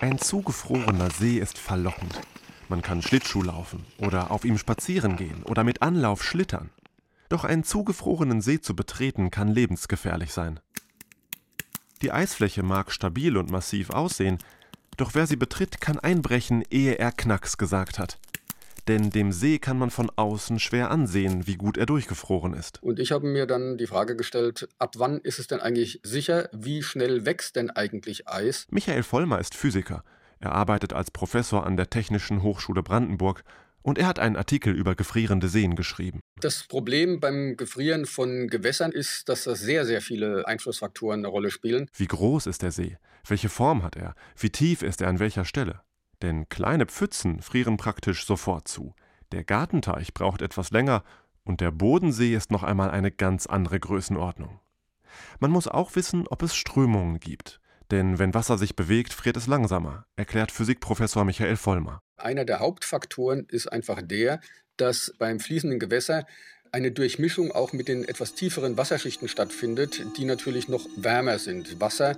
Ein zugefrorener See ist verlockend. Man kann Schlittschuh laufen oder auf ihm spazieren gehen oder mit Anlauf schlittern. Doch einen zugefrorenen See zu betreten kann lebensgefährlich sein. Die Eisfläche mag stabil und massiv aussehen, doch wer sie betritt, kann einbrechen, ehe er Knacks gesagt hat. Denn dem See kann man von außen schwer ansehen, wie gut er durchgefroren ist. Und ich habe mir dann die Frage gestellt, ab wann ist es denn eigentlich sicher, wie schnell wächst denn eigentlich Eis? Michael Vollmer ist Physiker. Er arbeitet als Professor an der Technischen Hochschule Brandenburg und er hat einen Artikel über gefrierende Seen geschrieben. Das Problem beim Gefrieren von Gewässern ist, dass da sehr, sehr viele Einflussfaktoren eine Rolle spielen. Wie groß ist der See? Welche Form hat er? Wie tief ist er an welcher Stelle? Denn kleine Pfützen frieren praktisch sofort zu. Der Gartenteich braucht etwas länger und der Bodensee ist noch einmal eine ganz andere Größenordnung. Man muss auch wissen, ob es Strömungen gibt. Denn wenn Wasser sich bewegt, friert es langsamer, erklärt Physikprofessor Michael Vollmer. Einer der Hauptfaktoren ist einfach der, dass beim fließenden Gewässer eine Durchmischung auch mit den etwas tieferen Wasserschichten stattfindet, die natürlich noch wärmer sind. Wasser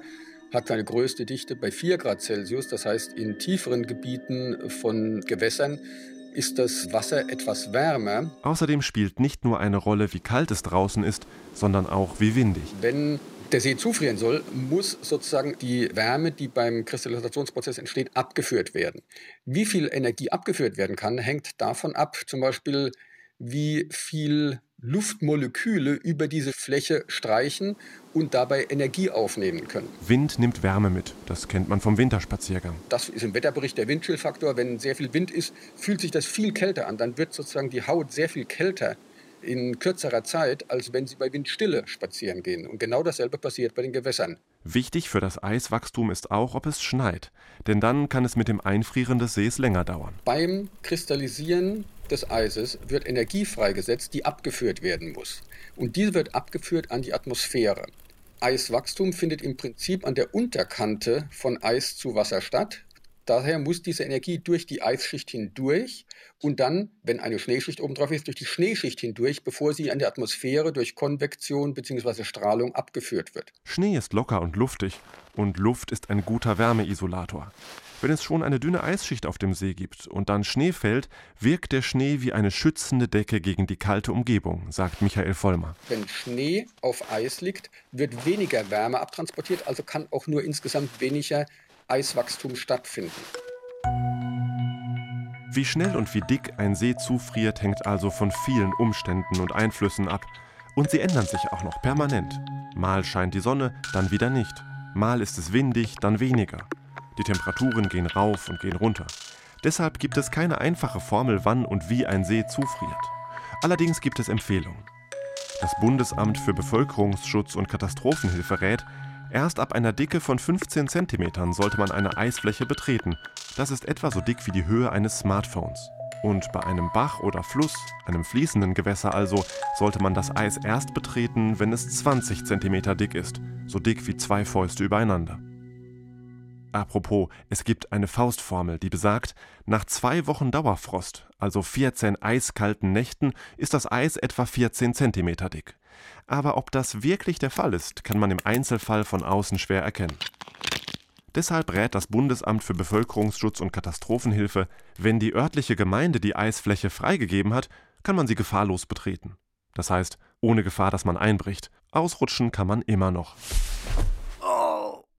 hat seine größte Dichte bei 4 Grad Celsius, das heißt in tieferen Gebieten von Gewässern ist das Wasser etwas wärmer. Außerdem spielt nicht nur eine Rolle, wie kalt es draußen ist, sondern auch wie windig. Wenn der See zufrieren soll, muss sozusagen die Wärme, die beim Kristallisationsprozess entsteht, abgeführt werden. Wie viel Energie abgeführt werden kann, hängt davon ab, zum Beispiel, wie viel Luftmoleküle über diese Fläche streichen und dabei Energie aufnehmen können. Wind nimmt Wärme mit. Das kennt man vom Winterspaziergang. Das ist im Wetterbericht der Windchillfaktor. Wenn sehr viel Wind ist, fühlt sich das viel kälter an. Dann wird sozusagen die Haut sehr viel kälter in kürzerer Zeit, als wenn sie bei Windstille spazieren gehen. Und genau dasselbe passiert bei den Gewässern. Wichtig für das Eiswachstum ist auch, ob es schneit, denn dann kann es mit dem Einfrieren des Sees länger dauern. Beim Kristallisieren des Eises wird Energie freigesetzt, die abgeführt werden muss. Und diese wird abgeführt an die Atmosphäre. Eiswachstum findet im Prinzip an der Unterkante von Eis zu Wasser statt. Daher muss diese Energie durch die Eisschicht hindurch und dann, wenn eine Schneeschicht oben drauf ist, durch die Schneeschicht hindurch, bevor sie an der Atmosphäre durch Konvektion bzw. Strahlung abgeführt wird. Schnee ist locker und luftig und Luft ist ein guter Wärmeisolator. Wenn es schon eine dünne Eisschicht auf dem See gibt und dann Schnee fällt, wirkt der Schnee wie eine schützende Decke gegen die kalte Umgebung, sagt Michael Vollmer. Wenn Schnee auf Eis liegt, wird weniger Wärme abtransportiert, also kann auch nur insgesamt weniger Eiswachstum stattfinden. Wie schnell und wie dick ein See zufriert, hängt also von vielen Umständen und Einflüssen ab. Und sie ändern sich auch noch permanent. Mal scheint die Sonne, dann wieder nicht. Mal ist es windig, dann weniger. Die Temperaturen gehen rauf und gehen runter. Deshalb gibt es keine einfache Formel, wann und wie ein See zufriert. Allerdings gibt es Empfehlungen. Das Bundesamt für Bevölkerungsschutz und Katastrophenhilfe rät, Erst ab einer Dicke von 15 cm sollte man eine Eisfläche betreten. Das ist etwa so dick wie die Höhe eines Smartphones. Und bei einem Bach oder Fluss, einem fließenden Gewässer also, sollte man das Eis erst betreten, wenn es 20 cm dick ist, so dick wie zwei Fäuste übereinander. Apropos, es gibt eine Faustformel, die besagt, nach zwei Wochen Dauerfrost, also 14 eiskalten Nächten, ist das Eis etwa 14 cm dick. Aber ob das wirklich der Fall ist, kann man im Einzelfall von außen schwer erkennen. Deshalb rät das Bundesamt für Bevölkerungsschutz und Katastrophenhilfe, wenn die örtliche Gemeinde die Eisfläche freigegeben hat, kann man sie gefahrlos betreten. Das heißt, ohne Gefahr, dass man einbricht. Ausrutschen kann man immer noch.